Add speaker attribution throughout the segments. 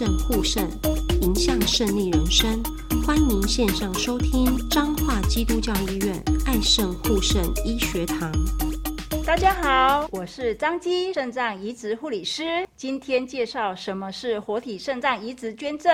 Speaker 1: 肾护肾，迎向胜利人生。欢迎线上收听彰化基督教医院爱肾护肾医学堂。
Speaker 2: 大家好，我是张基肾脏移植护理师，今天介绍什么是活体肾脏移植捐赠。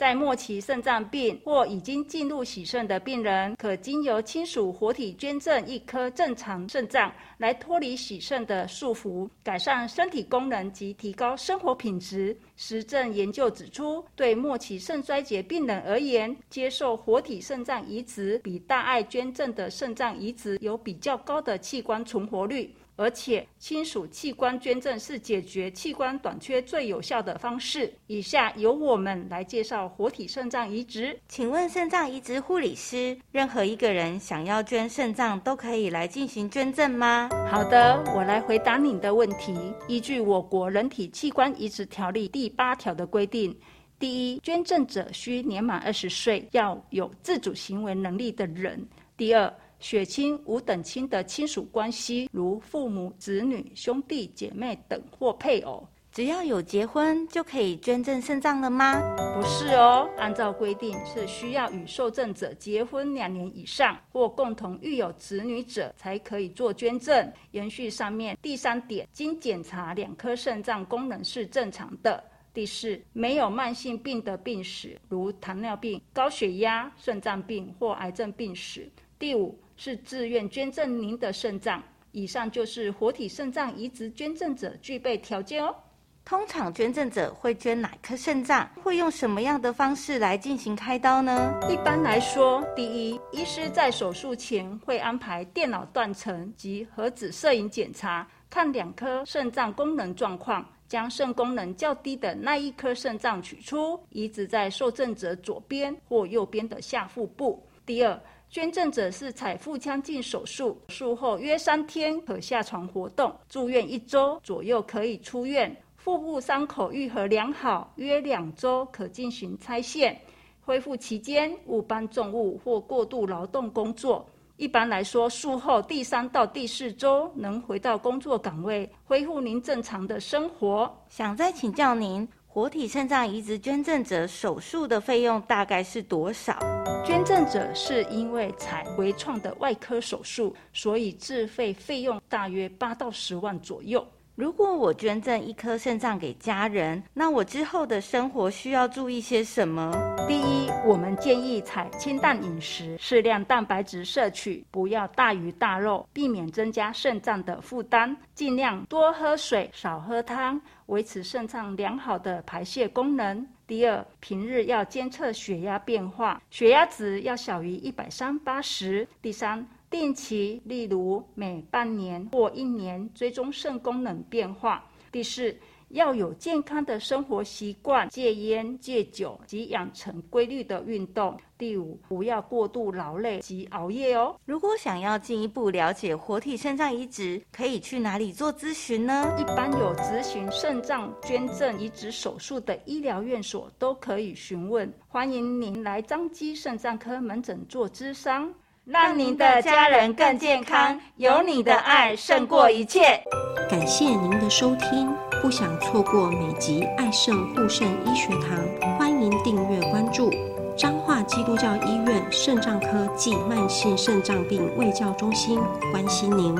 Speaker 2: 在末期肾脏病或已经进入洗肾的病人，可经由亲属活体捐赠一颗正常肾脏，来脱离洗肾的束缚，改善身体功能及提高生活品质。实证研究指出，对末期肾衰竭病人而言，接受活体肾脏移植比大爱捐赠的肾脏移植有比较高的器官存活率。而且，亲属器官捐赠是解决器官短缺最有效的方式。以下由我们来介绍活体肾脏移植。
Speaker 3: 请问肾脏移植护理师，任何一个人想要捐肾脏都可以来进行捐赠吗？
Speaker 2: 好的，我来回答您的问题。依据我国人体器官移植条例第八条的规定，第一，捐赠者需年满二十岁，要有自主行为能力的人。第二，血亲无等亲的亲属关系，如父母、子女、兄弟姐妹等或配偶，
Speaker 3: 只要有结婚就可以捐赠肾脏了吗？
Speaker 2: 不是哦，按照规定是需要与受赠者结婚两年以上或共同育有子女者才可以做捐赠。延续上面第三点，经检查两颗肾脏功能是正常的。第四，没有慢性病的病史，如糖尿病、高血压、肾脏病或癌症病史。第五。是自愿捐赠您的肾脏。以上就是活体肾脏移植捐赠者具备条件哦。
Speaker 3: 通常捐赠者会捐哪颗肾脏？会用什么样的方式来进行开刀呢？
Speaker 2: 一般来说，第一，医师在手术前会安排电脑断层及核子摄影检查，看两颗肾脏功能状况，将肾功能较低的那一颗肾脏取出，移植在受赠者左边或右边的下腹部。第二。捐赠者是采腹腔镜手术，术后约三天可下床活动，住院一周左右可以出院。腹部伤口愈合良好，约两周可进行拆线。恢复期间勿搬重物或过度劳动工作。一般来说，术后第三到第四周能回到工作岗位，恢复您正常的生活。
Speaker 3: 想再请教您。活体肾脏移植捐赠者手术的费用大概是多少？
Speaker 2: 捐赠者是因为采微创的外科手术，所以自费费用大约八到十万左右。
Speaker 3: 如果我捐赠一颗肾脏给家人，那我之后的生活需要注意些什么？
Speaker 2: 第一，我们建议采清淡饮食，适量蛋白质摄取，不要大鱼大肉，避免增加肾脏的负担。尽量多喝水，少喝汤，维持肾脏良好的排泄功能。第二，平日要监测血压变化，血压值要小于一百三八十。第三，定期，例如每半年或一年追踪肾功能变化。第四，要有健康的生活习惯，戒烟、戒酒及养成规律的运动。第五，不要过度劳累及熬夜哦。
Speaker 3: 如果想要进一步了解活体肾脏移植，可以去哪里做咨询呢？
Speaker 2: 一般有咨询肾脏捐赠移植手术的医疗院所都可以询问。欢迎您来彰基肾脏科门诊做咨商。
Speaker 3: 让您的家人更健康，有你的爱胜过一切。
Speaker 1: 感谢您的收听，不想错过每集爱肾护肾医学堂，欢迎订阅关注彰化基督教医院肾脏科暨慢性肾脏病卫教中心，关心您。